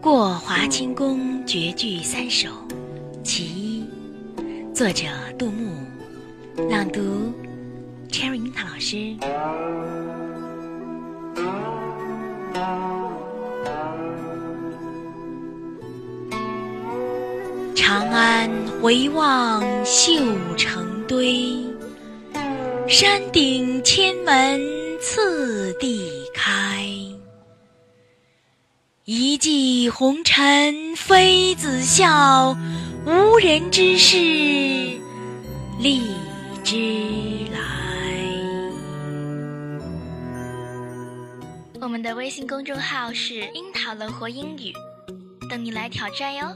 过华清宫绝句三首其一，作者杜牧，朗读 Cherry 樱桃老师。长安回望绣成堆，山顶千门次一骑红尘妃子笑，无人知是荔枝来。我们的微信公众号是“樱桃乐活英语”，等你来挑战哟。